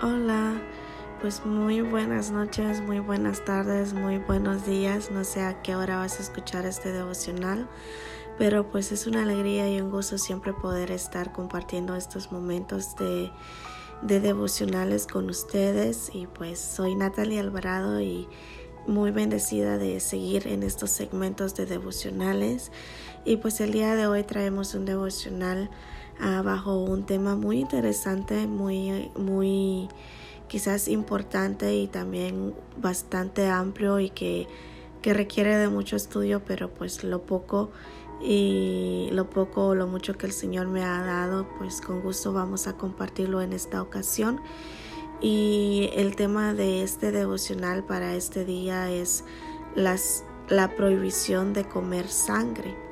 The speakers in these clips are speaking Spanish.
Hola, pues muy buenas noches, muy buenas tardes, muy buenos días. No sé a qué hora vas a escuchar este devocional, pero pues es una alegría y un gusto siempre poder estar compartiendo estos momentos de, de devocionales con ustedes. Y pues soy Natalie Alvarado y muy bendecida de seguir en estos segmentos de devocionales. Y pues el día de hoy traemos un devocional bajo un tema muy interesante, muy, muy quizás importante y también bastante amplio y que, que requiere de mucho estudio, pero pues lo poco y lo poco o lo mucho que el Señor me ha dado, pues con gusto vamos a compartirlo en esta ocasión. Y el tema de este devocional para este día es las, la prohibición de comer sangre.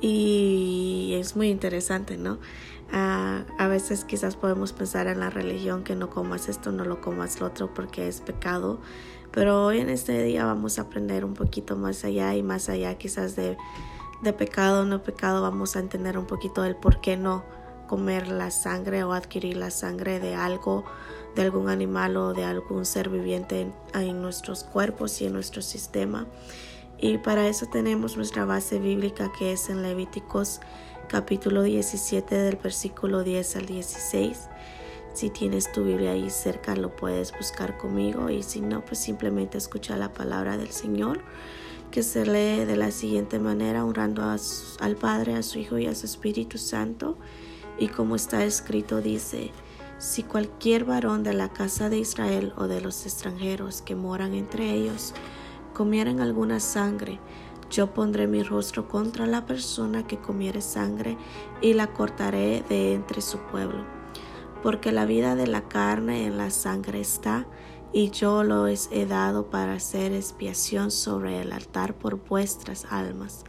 Y es muy interesante, ¿no? Ah, a veces quizás podemos pensar en la religión que no comas esto, no lo comas lo otro porque es pecado, pero hoy en este día vamos a aprender un poquito más allá y más allá quizás de, de pecado o no pecado, vamos a entender un poquito el por qué no comer la sangre o adquirir la sangre de algo, de algún animal o de algún ser viviente en, en nuestros cuerpos y en nuestro sistema. Y para eso tenemos nuestra base bíblica que es en Levíticos capítulo 17 del versículo 10 al 16. Si tienes tu Biblia ahí cerca lo puedes buscar conmigo y si no pues simplemente escucha la palabra del Señor que se lee de la siguiente manera honrando al Padre, a su Hijo y a su Espíritu Santo y como está escrito dice si cualquier varón de la casa de Israel o de los extranjeros que moran entre ellos comieran alguna sangre, yo pondré mi rostro contra la persona que comiere sangre y la cortaré de entre su pueblo. Porque la vida de la carne en la sangre está, y yo lo he dado para hacer expiación sobre el altar por vuestras almas.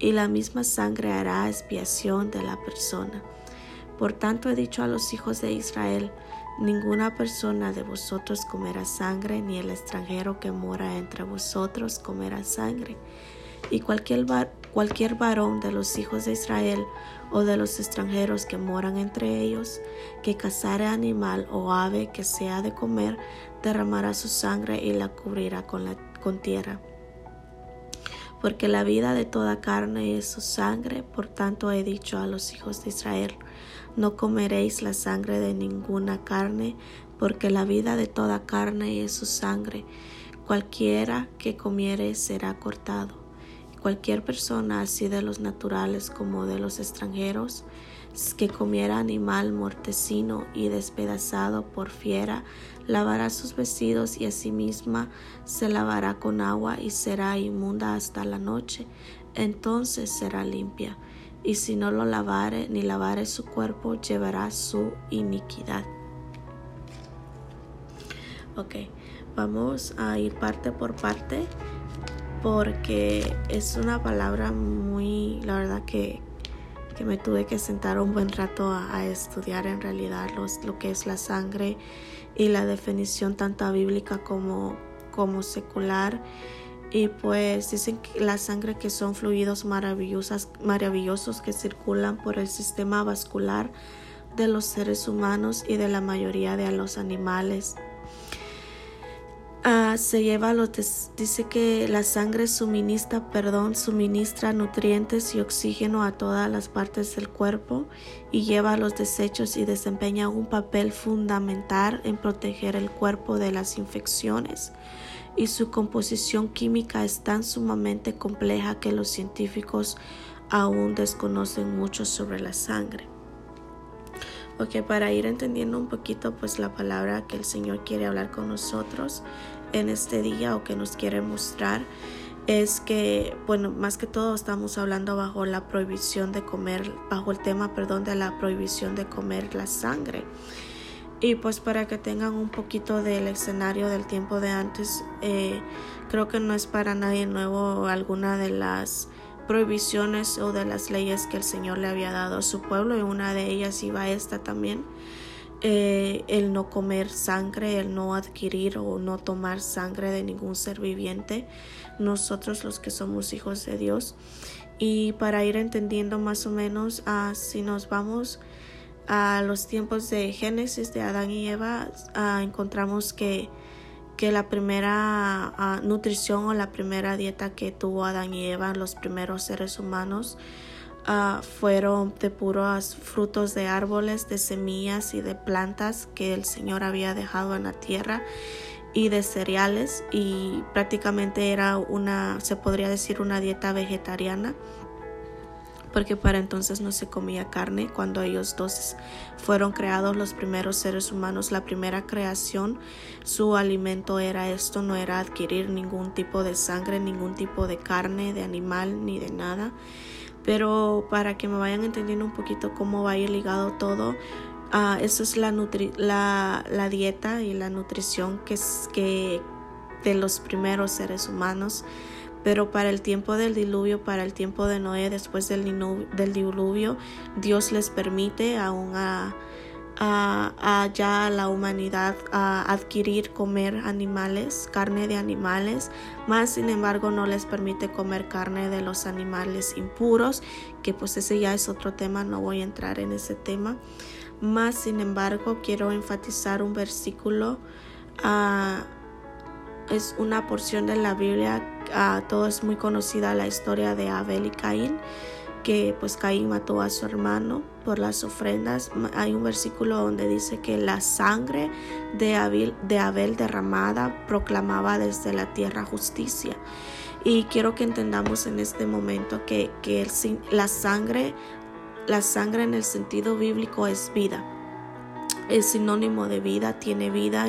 Y la misma sangre hará expiación de la persona. Por tanto he dicho a los hijos de Israel, Ninguna persona de vosotros comerá sangre, ni el extranjero que mora entre vosotros comerá sangre. Y cualquier, cualquier varón de los hijos de Israel o de los extranjeros que moran entre ellos, que cazare animal o ave que sea de comer, derramará su sangre y la cubrirá con, la, con tierra. Porque la vida de toda carne es su sangre, por tanto he dicho a los hijos de Israel, no comeréis la sangre de ninguna carne, porque la vida de toda carne es su sangre. Cualquiera que comiere será cortado. Cualquier persona, así de los naturales como de los extranjeros, que comiera animal mortecino y despedazado por fiera, lavará sus vestidos y asimismo se lavará con agua y será inmunda hasta la noche. Entonces será limpia y si no lo lavare ni lavare su cuerpo, llevará su iniquidad. Ok, vamos a ir parte por parte porque es una palabra muy, la verdad que, que me tuve que sentar un buen rato a, estudiar en realidad lo que es la sangre y la definición tanto bíblica como, como secular y pues dicen que la sangre que son fluidos maravillosos, maravillosos que circulan por el sistema vascular de los seres humanos y de la mayoría de los animales. Ah, se lleva los dice que la sangre suministra, perdón, suministra nutrientes y oxígeno a todas las partes del cuerpo y lleva los desechos y desempeña un papel fundamental en proteger el cuerpo de las infecciones y su composición química es tan sumamente compleja que los científicos aún desconocen mucho sobre la sangre. Ok, para ir entendiendo un poquito pues la palabra que el Señor quiere hablar con nosotros en este día o que nos quiere mostrar es que, bueno, más que todo estamos hablando bajo la prohibición de comer, bajo el tema, perdón, de la prohibición de comer la sangre. Y pues para que tengan un poquito del escenario del tiempo de antes, eh, creo que no es para nadie nuevo alguna de las prohibiciones o de las leyes que el Señor le había dado a su pueblo y una de ellas iba esta también. Eh, el no comer sangre, el no adquirir o no tomar sangre de ningún ser viviente, nosotros los que somos hijos de Dios. Y para ir entendiendo más o menos, uh, si nos vamos a los tiempos de Génesis de Adán y Eva, ah, encontramos que, que la primera ah, nutrición o la primera dieta que tuvo Adán y Eva, los primeros seres humanos, fueron de puros frutos de árboles, de semillas y de plantas que el Señor había dejado en la tierra y de cereales y prácticamente era una, se podría decir, una dieta vegetariana porque para entonces no se comía carne cuando ellos dos fueron creados los primeros seres humanos la primera creación su alimento era esto no era adquirir ningún tipo de sangre ningún tipo de carne de animal ni de nada. Pero para que me vayan entendiendo un poquito cómo va a ir ligado todo uh, eso es la, la, la, dieta y la nutrición que es que de los primeros seres humanos pero para el tiempo del diluvio, para el tiempo de Noé, después del, diluvio, Dios les permite aún a, a, ya la humanidad a adquirir comer animales, carne de animales, más sin embargo no les permite comer carne de los animales impuros, que pues ese ya es otro tema, no voy a entrar en ese tema. Más sin embargo quiero enfatizar un versículo. Uh, es una porción de la Biblia, uh, todo es muy conocida la historia de Abel y Caín, que pues Caín mató a su hermano por las ofrendas. Hay un versículo donde dice que la sangre de Abel, de Abel derramada proclamaba desde la tierra justicia. Y quiero que entendamos en este momento que, que la sangre, la sangre en el sentido bíblico es vida es sinónimo de vida, tiene vida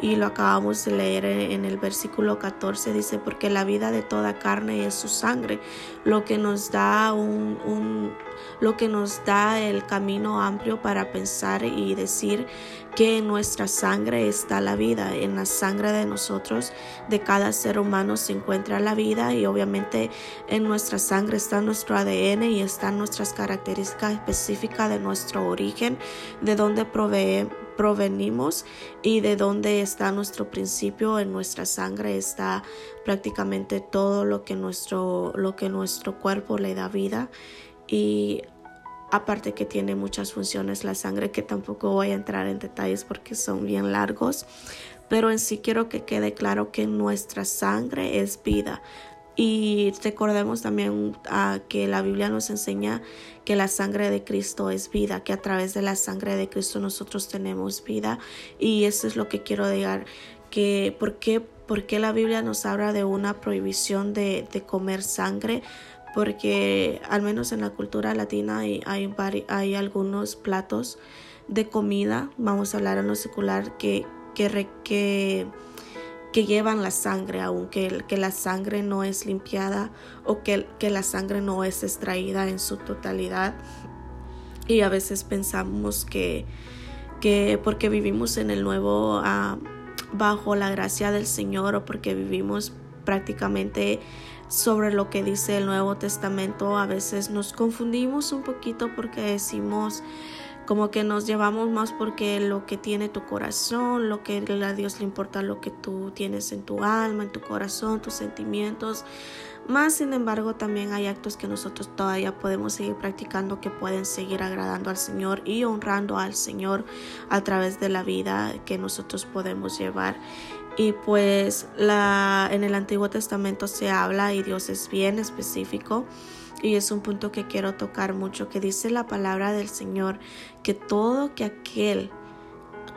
y lo acabamos de leer en el versículo 14, dice, porque la vida de toda carne es su sangre, lo que nos da un, un lo que nos da el camino amplio para pensar y decir que en nuestra sangre está la vida, en la sangre de nosotros, de cada ser humano se encuentra la vida y obviamente en nuestra sangre está nuestro ADN y están nuestras características específicas de nuestro origen, de dónde provenimos y de dónde está nuestro principio. En nuestra sangre está prácticamente todo lo que nuestro lo que nuestro cuerpo le da vida y aparte que tiene muchas funciones la sangre que tampoco voy a entrar en detalles porque son bien largos pero en sí quiero que quede claro que nuestra sangre es vida y recordemos también uh, que la Biblia nos enseña que la sangre de Cristo es vida, que a través de la sangre de Cristo nosotros tenemos vida. Y eso es lo que quiero decir, que ¿por qué, por qué la Biblia nos habla de una prohibición de comer sangre? Porque al menos en la cultura latina hay, hay, algunos platos de comida, vamos a hablar en lo secular, que, que, que, que llevan la sangre, aunque que la sangre no es limpiada o que, que la sangre no es extraída en su totalidad. Y a veces pensamos que, que porque vivimos en el nuevo, ah, bajo la gracia del Señor o porque vivimos prácticamente sobre lo que dice el Nuevo Testamento. A veces nos confundimos un poquito porque decimos como que nos llevamos más porque lo que tiene tu corazón, lo que a Dios le importa lo que tú tienes en tu alma, en tu corazón, tus sentimientos. Más sin embargo, también hay actos que nosotros todavía podemos seguir practicando que pueden seguir agradando al Señor y honrando al Señor a través de la vida que nosotros podemos llevar. Y pues la, en el Antiguo Testamento se habla y Dios es bien específico y es un punto que quiero tocar mucho que dice la palabra del Señor que todo que aquel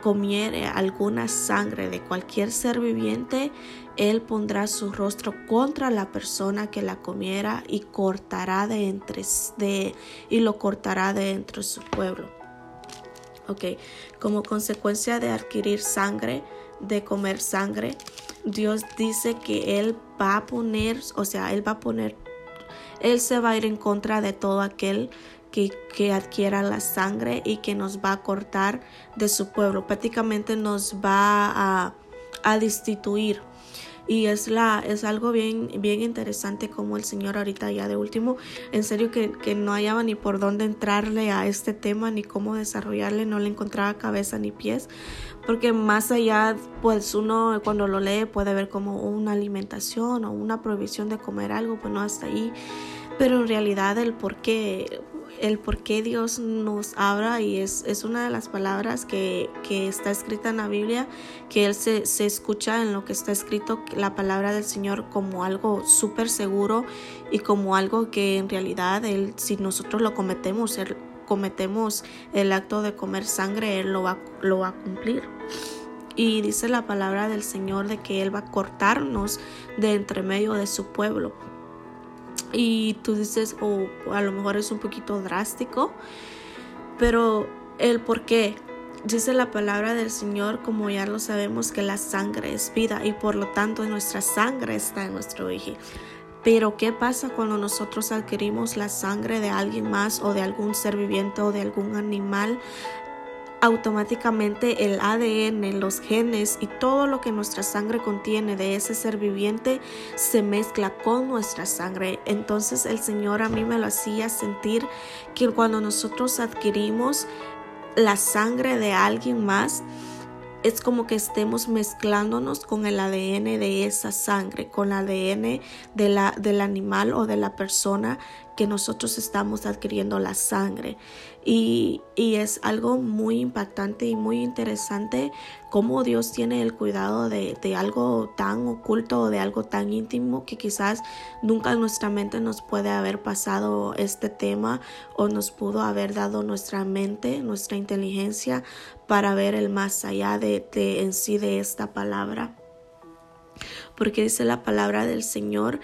comiere alguna sangre de cualquier ser viviente, él pondrá su rostro contra la persona que la comiera y cortará de entre de y lo cortará de su pueblo. Ok, como consecuencia de adquirir sangre, de comer sangre, Dios dice que Él va a poner, o sea, Él va a poner, Él se va a ir en contra de todo aquel que, que, adquiera la sangre y que nos va a cortar de su pueblo. Prácticamente nos va a, a destituir y es la es algo bien bien interesante como el señor ahorita ya de último en serio que, que no hallaba ni por dónde entrarle a este tema ni cómo desarrollarle no le encontraba cabeza ni pies porque más allá pues uno cuando lo lee puede ver como una alimentación o una prohibición de comer algo pues no hasta ahí pero en realidad el por qué el por qué Dios nos habla y es, es una de las palabras que, que, está escrita en la Biblia, que Él se, se, escucha en lo que está escrito la palabra del Señor como algo súper seguro y como algo que en realidad Él, si nosotros lo cometemos, él, cometemos el acto de comer sangre, Él lo va, lo va a cumplir. Y dice la palabra del Señor de que Él va a cortarnos de entre medio de su pueblo. Y tú dices, o a lo mejor es un poquito drástico, pero el por qué. Dice la palabra del Señor, como ya lo sabemos, que la sangre es vida y por lo tanto nuestra sangre está en nuestro origen. Pero ¿qué pasa cuando nosotros adquirimos la sangre de alguien más o de algún ser viviente o de algún animal? Automáticamente el ADN, los genes y todo lo que nuestra sangre contiene de ese ser viviente se mezcla con nuestra sangre. Entonces el Señor a mí me lo hacía sentir que cuando nosotros adquirimos la sangre de alguien más, es como que estemos mezclándonos con el ADN de esa sangre, con el ADN de la, del animal o de la persona que nosotros estamos adquiriendo la sangre. Y, y, es algo muy impactante y muy interesante cómo Dios tiene el cuidado de, de, algo tan oculto o de algo tan íntimo que quizás nunca en nuestra mente nos puede haber pasado este tema o nos pudo haber dado nuestra mente, nuestra inteligencia para ver el más allá de, de en sí de esta palabra. Porque dice la palabra del Señor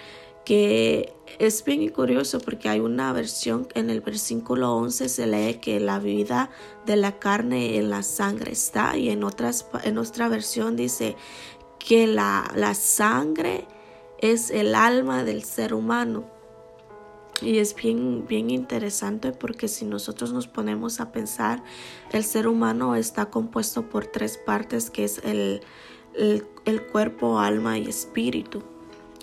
que es bien curioso porque hay una versión en el versículo 11 se lee que la vida de la carne en la sangre está y en, otras, en otra versión dice que la, la sangre es el alma del ser humano. Y es bien, bien interesante porque si nosotros nos ponemos a pensar, el ser humano está compuesto por tres partes que es el, el cuerpo, alma y espíritu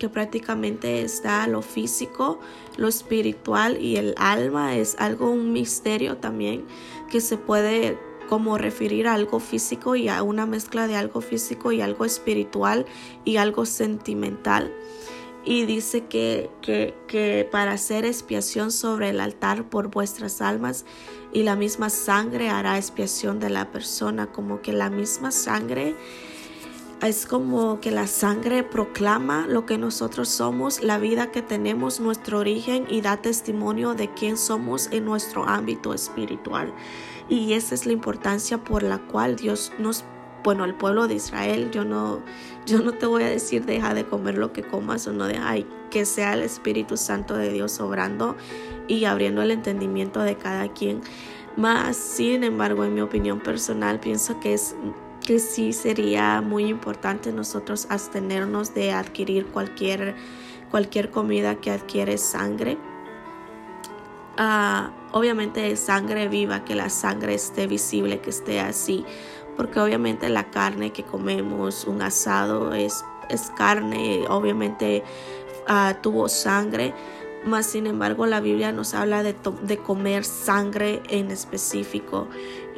que prácticamente está lo físico, lo espiritual y el alma es algo, un misterio también que se puede como referir a algo físico y a una mezcla de algo físico y algo espiritual y algo sentimental. Y dice que, que, que para hacer expiación sobre el altar por vuestras almas y la misma sangre hará expiación de la persona, como que la misma sangre es como que la sangre proclama lo que nosotros somos, la vida que tenemos, nuestro origen y da testimonio de quién somos en nuestro ámbito espiritual. Y esa es la importancia por la cual Dios nos bueno, el pueblo de Israel, yo no, yo no te voy a decir deja de comer lo que comas o no deja, que sea el Espíritu Santo de Dios obrando y abriendo el entendimiento de cada quien. Más, sin embargo, en mi opinión personal, pienso que es que sí sería muy importante nosotros abstenernos de adquirir cualquier, cualquier comida que adquiere sangre. Uh, obviamente sangre viva, que la sangre esté visible, que esté así, porque obviamente la carne que comemos, un asado es, es carne, obviamente uh, tuvo sangre, mas sin embargo la Biblia nos habla de, de, comer sangre en específico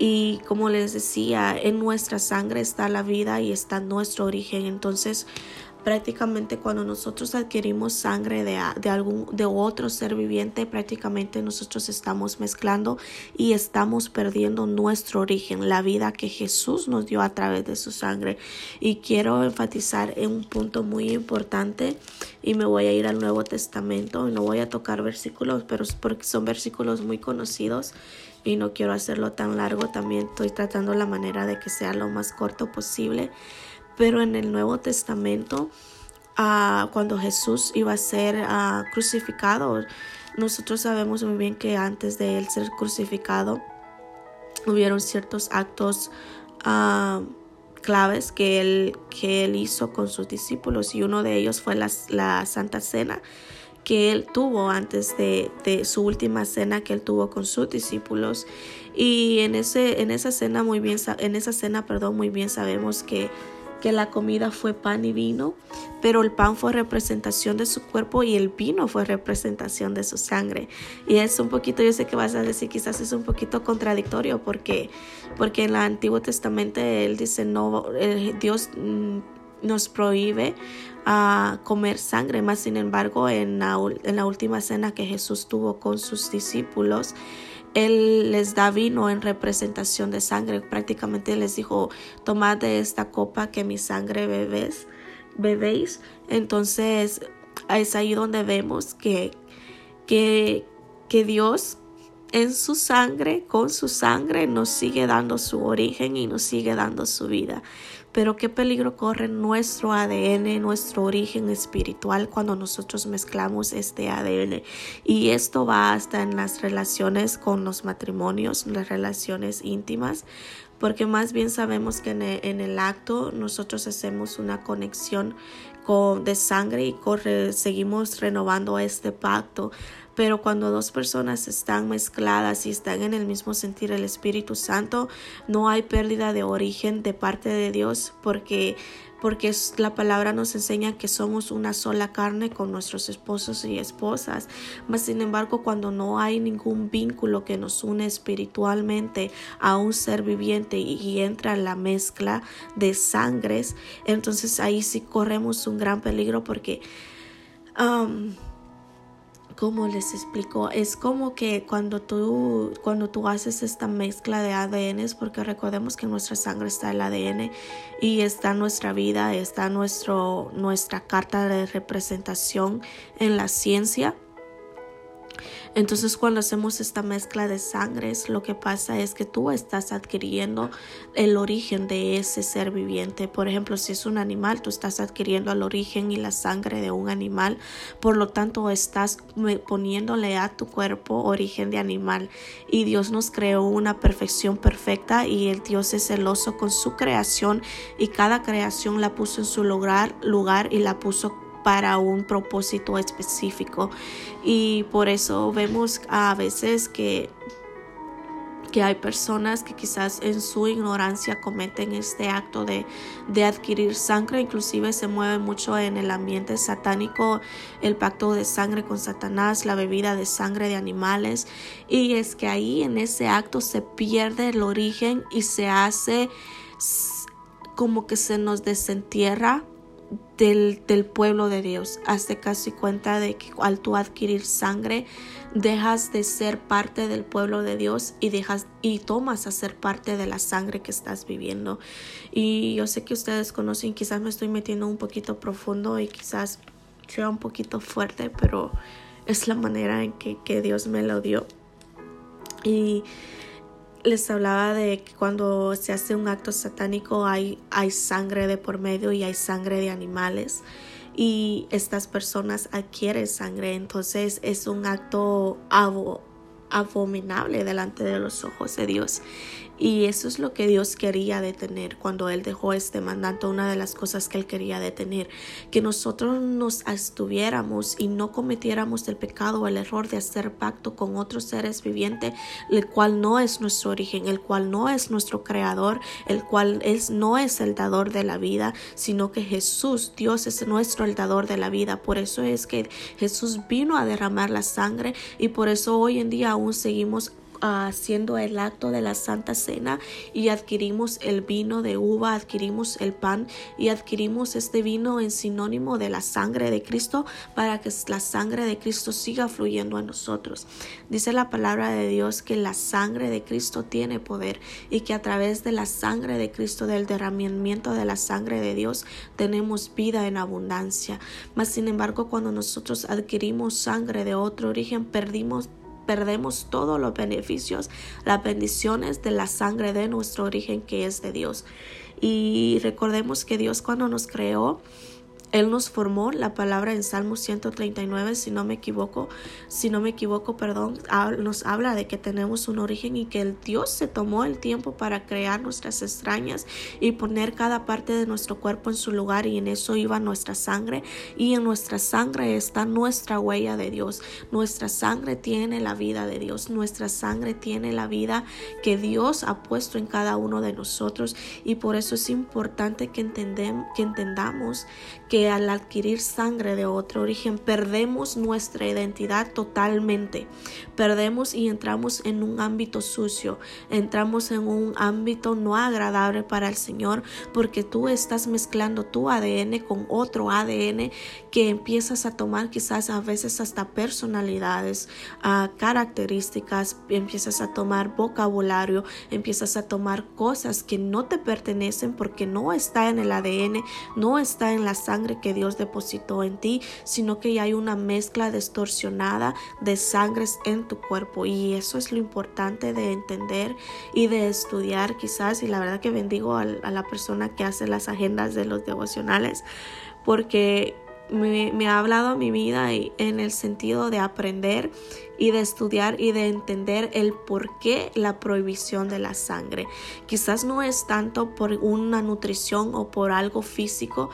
y como les decía en nuestra sangre está la vida y está nuestro origen. Entonces prácticamente cuando nosotros adquirimos sangre de, de, algún de otro ser viviente prácticamente nosotros estamos mezclando y estamos perdiendo nuestro origen la vida que Jesús nos dio a través de su sangre. Y quiero enfatizar en un punto muy importante y me voy a ir al Nuevo Testamento no voy a tocar versículos pero porque son versículos muy conocidos y no quiero hacerlo tan largo también estoy tratando la manera de que sea lo más corto posible. Pero en el Nuevo Testamento, uh, cuando Jesús iba a ser uh, crucificado, nosotros sabemos muy bien que antes de él ser crucificado, hubieron ciertos actos uh, claves que él, que él hizo con sus discípulos y uno de ellos fue la Santa Cena que él tuvo antes de, de, su última cena que él tuvo con sus discípulos y en ese en esa cena muy bien en esa cena perdón muy bien sabemos que que la comida fue pan y vino, pero el pan fue representación de su cuerpo y el vino fue representación de su sangre. Y es un poquito, yo sé que vas a decir, quizás es un poquito contradictorio porque, porque en el Antiguo Testamento él dice, no, Dios... Nos prohíbe a comer sangre. Más sin embargo, en la, en la última cena que Jesús tuvo con sus discípulos, él les da vino en representación de sangre. Prácticamente les dijo, tomad de esta copa que mi sangre bebés, bebéis. Entonces es ahí donde vemos que, que, que Dios en su sangre, con su sangre, nos sigue dando su origen y nos sigue dando su vida. Pero qué peligro corre nuestro ADN, nuestro origen espiritual cuando nosotros mezclamos este ADN. Y esto va hasta en las relaciones con los matrimonios, las relaciones íntimas, porque más bien sabemos que en el, acto nosotros hacemos una conexión con, de sangre y corre, seguimos renovando este pacto. Pero cuando dos personas están mezcladas y están en el mismo sentir el Espíritu Santo, no hay pérdida de origen de parte de Dios porque porque la palabra nos enseña que somos una sola carne con nuestros esposos y esposas. Mas sin embargo, cuando no hay ningún vínculo que nos une espiritualmente a un ser viviente y, entra la mezcla de sangres, entonces ahí sí corremos un gran peligro porque um, ¿Cómo les explico? Es como que cuando tú, cuando tú haces esta mezcla de ADNs, porque recordemos que en nuestra sangre está el ADN y está nuestra vida, está nuestro, nuestra carta de representación en la ciencia. Entonces cuando hacemos esta mezcla de sangres, lo que pasa es que tú estás adquiriendo el origen de ese ser viviente. Por ejemplo, si es un animal, tú estás adquiriendo el origen y la sangre de un animal. Por lo tanto, estás poniéndole a tu cuerpo origen de animal. Y Dios nos creó una perfección perfecta y el Dios es celoso con su creación y cada creación la puso en su lugar, lugar y la puso para un propósito específico. Y por eso vemos a veces que que hay personas que quizás en su ignorancia cometen este acto de, de, adquirir sangre, inclusive se mueve mucho en el ambiente satánico, el pacto de sangre con Satanás, la bebida de sangre de animales, y es que ahí en ese acto se pierde el origen y se hace como que se nos desentierra del, pueblo de Dios. Hazte casi cuenta de que al tú adquirir sangre, dejas de ser parte del pueblo de Dios y dejas y tomas a ser parte de la sangre que estás viviendo. Y yo sé que ustedes conocen, quizás me estoy metiendo un poquito profundo y quizás sea un poquito fuerte, pero es la manera en que, que Dios me lo dio. Y les hablaba de que cuando se hace un acto satánico hay, hay sangre de por medio y hay sangre de animales y estas personas adquieren sangre. Entonces es un acto abominable delante de los ojos de Dios y eso es lo que Dios quería detener cuando Él dejó este mandato, una de las cosas que Él quería detener, que nosotros nos estuviéramos y no cometiéramos el pecado o el error de hacer pacto con otros seres vivientes, el cual no es nuestro origen, el cual no es nuestro creador, el cual es, no es el dador de la vida, sino que Jesús, Dios es nuestro el dador de la vida. Por eso es que Jesús vino a derramar la sangre y por eso hoy en día aún seguimos haciendo el acto de la Santa Cena y adquirimos el vino de uva, adquirimos el pan y adquirimos este vino en sinónimo de la sangre de Cristo para que la sangre de Cristo siga fluyendo en nosotros. Dice la palabra de Dios que la sangre de Cristo tiene poder y que a través de la sangre de Cristo, del derramamiento de la sangre de Dios, tenemos vida en abundancia. Mas sin embargo, cuando nosotros adquirimos sangre de otro origen, perdimos perdemos todos los beneficios, las bendiciones de la sangre de nuestro origen que es de Dios. Y recordemos que Dios cuando nos creó, él nos formó, la palabra en Salmo 139, si no me equivoco, si no me equivoco, perdón, nos habla de que tenemos un origen y que el Dios se tomó el tiempo para crear nuestras extrañas y poner cada parte de nuestro cuerpo en su lugar y en eso iba nuestra sangre y en nuestra sangre está nuestra huella de Dios. Nuestra sangre tiene la vida de Dios, nuestra sangre tiene la vida que Dios ha puesto en cada uno de nosotros y por eso es importante que, que entendamos que al adquirir sangre de otro origen perdemos nuestra identidad totalmente. Perdemos y entramos en un ámbito sucio, entramos en un ámbito no agradable para el Señor porque tú estás mezclando tu ADN con otro ADN que empiezas a tomar quizás a veces hasta personalidades, a características, empiezas a tomar vocabulario, empiezas a tomar cosas que no te pertenecen porque no está en el ADN, no está en la sangre que Dios depositó en ti, sino que ya hay una mezcla distorsionada de sangres en tu cuerpo y eso es lo importante de entender y de estudiar quizás y la verdad que bendigo a, la persona que hace las agendas de los devocionales porque me, ha hablado a mi vida en el sentido de aprender y de estudiar y de entender el por qué la prohibición de la sangre. Quizás no es tanto por una nutrición o por algo físico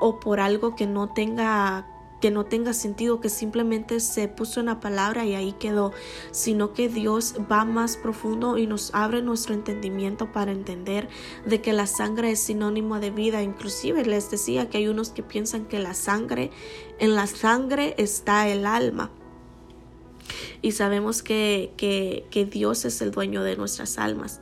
o por algo que no tenga que no tenga sentido, que simplemente se puso una palabra y ahí quedó, sino que Dios va más profundo y nos abre nuestro entendimiento para entender de que la sangre es sinónimo de vida. Inclusive les decía que hay unos que piensan que la sangre, en la sangre está el alma. Y sabemos que, que, que Dios es el dueño de nuestras almas.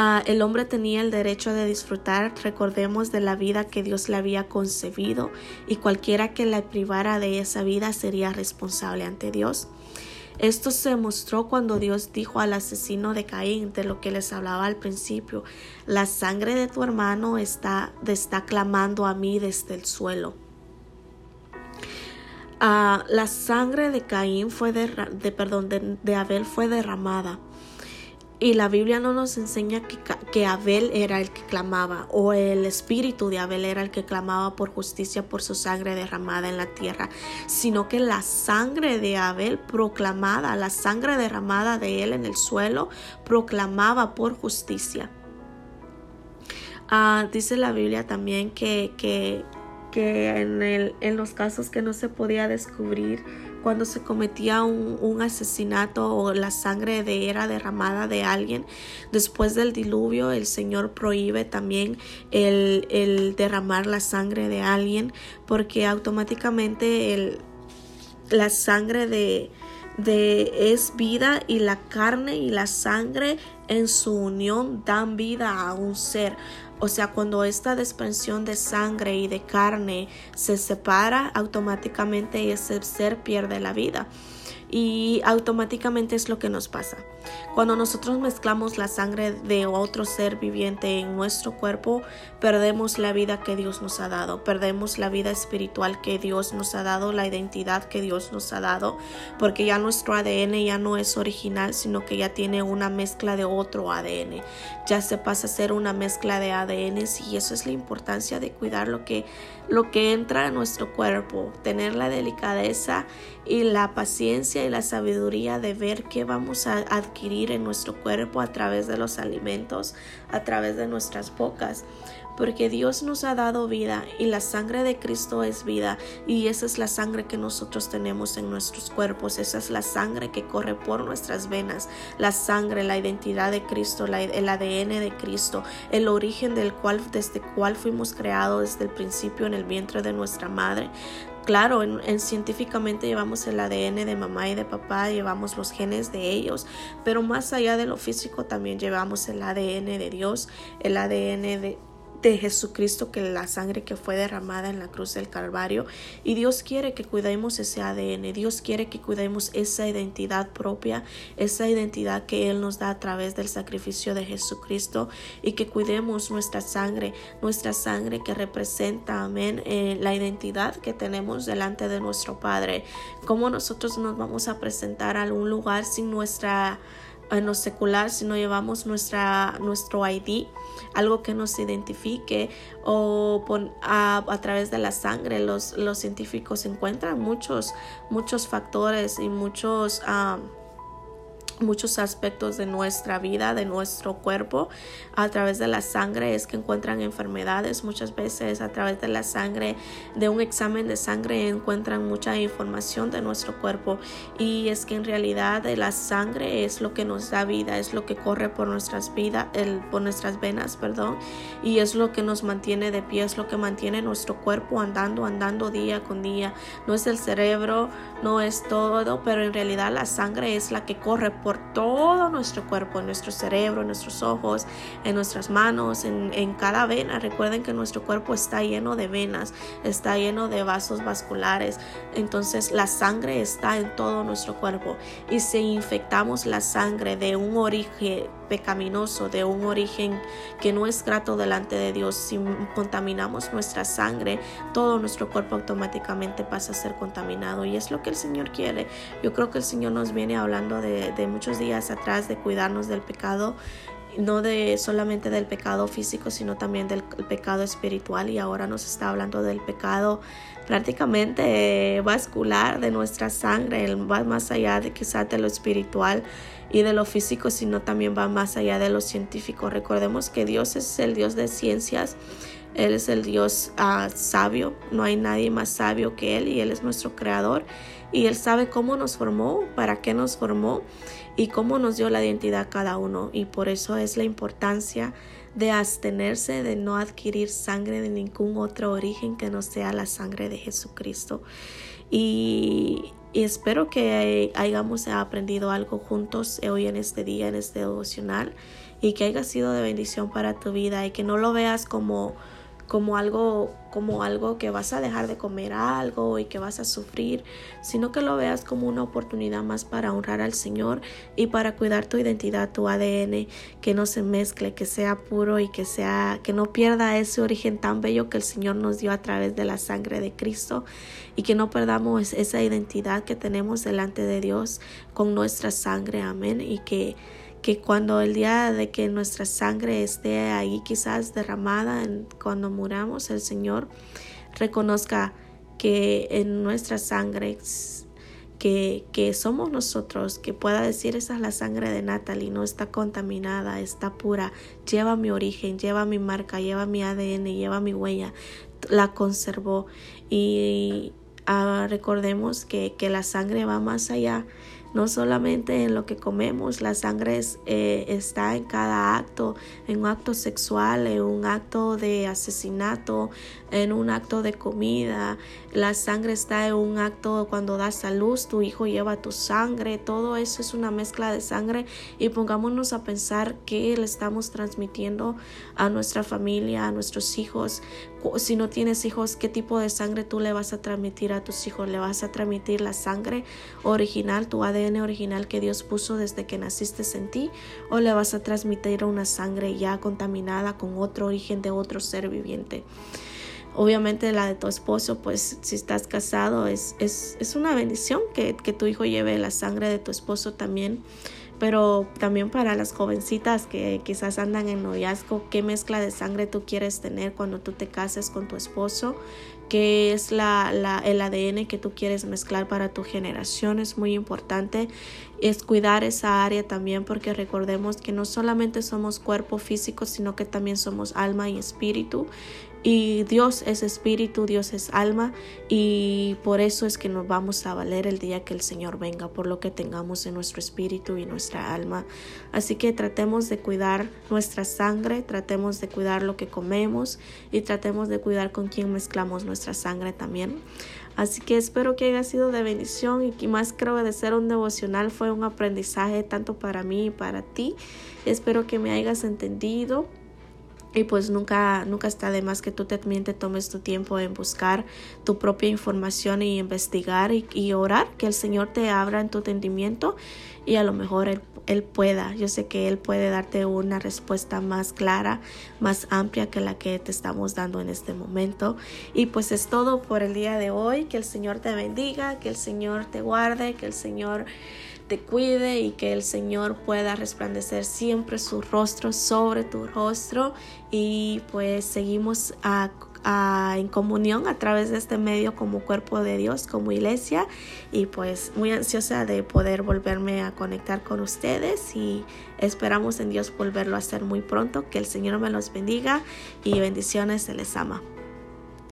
Ah, el hombre tenía el derecho de disfrutar, recordemos, de la vida que Dios le había concebido y cualquiera que la privara de esa vida sería responsable ante Dios. Esto se mostró cuando Dios dijo al asesino de Caín, de lo que les hablaba al principio, la sangre de tu hermano está, está clamando a mí desde el suelo. Ah, la sangre de Caín fue de, perdón, de Abel fue derramada y la Biblia no nos enseña que, Abel era el que clamaba o el espíritu de Abel era el que clamaba por justicia por su sangre derramada en la tierra, sino que la sangre de Abel proclamada, la sangre derramada de él en el suelo, proclamaba por justicia. Ah, dice la Biblia también que, que, que en, el, en los casos que no se podía descubrir, cuando se cometía un, asesinato o la sangre de era derramada de alguien. Después del diluvio, el Señor prohíbe también el, derramar la sangre de alguien porque automáticamente la sangre de, de es vida y la carne y la sangre en su unión dan vida a un ser. O sea, cuando esta desprensión de sangre y de carne se separa, automáticamente ese ser pierde la vida y automáticamente es lo que nos pasa. Cuando nosotros mezclamos la sangre de otro ser viviente en nuestro cuerpo, perdemos la vida que Dios nos ha dado, perdemos la vida espiritual que Dios nos ha dado, la identidad que Dios nos ha dado, porque ya nuestro ADN ya no es original, sino que ya tiene una mezcla de otro ADN. Ya se pasa a ser una mezcla de ADN y eso es la importancia de cuidar lo que lo que entra a nuestro cuerpo, tener la delicadeza y la paciencia y la sabiduría de ver qué vamos a adquirir en nuestro cuerpo a través de los alimentos, a través de nuestras bocas porque Dios nos ha dado vida y la sangre de Cristo es vida y esa es la sangre que nosotros tenemos en nuestros cuerpos, esa es la sangre que corre por nuestras venas, la sangre, la identidad de Cristo, el ADN de Cristo, el origen del cual desde cual fuimos creados desde el principio en el vientre de nuestra madre. Claro, en, científicamente llevamos el ADN de mamá y de papá, llevamos los genes de ellos, pero más allá de lo físico también llevamos el ADN de Dios, el ADN de, de Jesucristo, que la sangre que fue derramada en la cruz del Calvario. Y Dios quiere que cuidemos ese ADN, Dios quiere que cuidemos esa identidad propia, esa identidad que Él nos da a través del sacrificio de Jesucristo y que cuidemos nuestra sangre, nuestra sangre que representa, amén, eh, la identidad que tenemos delante de nuestro Padre. Cómo nosotros nos vamos a presentar a algún lugar sin nuestra en lo secular si no llevamos nuestra, nuestro ID, algo que nos identifique o a, a, través de la sangre. Los, los científicos encuentran muchos, muchos factores y muchos muchos aspectos de nuestra vida, de nuestro cuerpo. A través de la sangre es que encuentran enfermedades. Muchas veces a través de la sangre, de un examen de sangre, encuentran mucha información de nuestro cuerpo. Y es que en realidad la sangre es lo que nos da vida, es lo que corre por nuestras vidas, por nuestras venas, perdón. Y es lo que nos mantiene de pie, es lo que mantiene nuestro cuerpo andando, andando día con día. No es el cerebro, no es todo, pero en realidad la sangre es la que corre por todo nuestro cuerpo, en nuestro cerebro, en nuestros ojos, en nuestras manos, en, en cada vena. Recuerden que nuestro cuerpo está lleno de venas, está lleno de vasos vasculares. Entonces la sangre está en todo nuestro cuerpo. Y si infectamos la sangre de un origen pecaminoso, de un origen que no es grato delante de Dios, si contaminamos nuestra sangre, todo nuestro cuerpo automáticamente pasa a ser contaminado. Y es lo que el Señor quiere. Yo creo que el Señor nos viene hablando de, de muchos días atrás de cuidarnos del pecado no de solamente del pecado físico, sino también del pecado espiritual. Y ahora nos está hablando del pecado prácticamente vascular de nuestra sangre, va más allá de quizás de lo espiritual y de lo físico, sino también va más allá de lo científico. Recordemos que Dios es el Dios de ciencias, Él es el Dios ah, sabio, no hay nadie más sabio que Él y Él es nuestro creador y Él sabe cómo nos formó, para qué nos formó y cómo nos dio la identidad cada uno. Y por eso es la importancia de abstenerse de no adquirir sangre de ningún otro origen que no sea la sangre de Jesucristo. Y, y espero que hayamos aprendido algo juntos hoy en este día, en este devocional, y que haya sido de bendición para tu vida y que no lo veas como como algo, como algo que vas a dejar de comer algo y que vas a sufrir, sino que lo veas como una oportunidad más para honrar al Señor y para cuidar tu identidad, tu ADN, que no se mezcle, que sea puro y que sea, que no pierda ese origen tan bello que el Señor nos dio a través de la sangre de Cristo y que no perdamos esa identidad que tenemos delante de Dios con nuestra sangre, amén, y que que cuando el día de que nuestra sangre esté ahí quizás derramada, cuando muramos, el Señor reconozca que en nuestra sangre que, que, somos nosotros, que pueda decir esa es la sangre de Natalie, no está contaminada, está pura, lleva mi origen, lleva mi marca, lleva mi ADN, lleva mi huella, la conservó. Y ah, recordemos que, que la sangre va más allá no solamente en lo que comemos, la sangre eh, está en cada acto, en un acto sexual, en un acto de asesinato, en un acto de comida, la sangre está en un acto cuando das a luz, tu hijo lleva tu sangre, todo eso es una mezcla de sangre y pongámonos a pensar qué le estamos transmitiendo a nuestra familia, a nuestros hijos. Si no tienes hijos, ¿qué tipo de sangre tú le vas a transmitir a tus hijos? ¿Le vas a transmitir la sangre original, tu ADN original que Dios puso desde que naciste en ti? ¿O le vas a transmitir una sangre ya contaminada con otro origen de otro ser viviente? Obviamente la de tu esposo, pues si estás casado, es, es, es una bendición que, que, tu hijo lleve la sangre de tu esposo también. Pero también para las jovencitas que quizás andan en noviazgo, qué mezcla de sangre tú quieres tener cuando tú te cases con tu esposo, qué es la, la, el ADN que tú quieres mezclar para tu generación, es muy importante. Es cuidar esa área también porque recordemos que no solamente somos cuerpo físico, sino que también somos alma y espíritu. Y Dios es espíritu, Dios es alma y por eso es que nos vamos a valer el día que el Señor venga, por lo que tengamos en nuestro espíritu y nuestra alma. Así que tratemos de cuidar nuestra sangre, tratemos de cuidar lo que comemos y tratemos de cuidar con quién mezclamos nuestra sangre también. Así que espero que haya sido de bendición y que más creo de ser un devocional fue un aprendizaje tanto para mí y para ti. Espero que me hayas entendido y pues nunca, nunca está de más que tú también te tomes tu tiempo en buscar tu propia información y investigar y, orar, que el Señor te abra en tu entendimiento y a lo mejor él, él, pueda. Yo sé que Él puede darte una respuesta más clara, más amplia que la que te estamos dando en este momento. Y pues es todo por el día de hoy. Que el Señor te bendiga, que el Señor te guarde, que el Señor te cuide y que el Señor pueda resplandecer siempre su rostro sobre tu rostro y pues seguimos a en comunión a través de este medio como cuerpo de Dios, como iglesia y pues muy ansiosa de poder volverme a conectar con ustedes y esperamos en Dios volverlo a hacer muy pronto. Que el Señor me los bendiga y bendiciones, se les ama.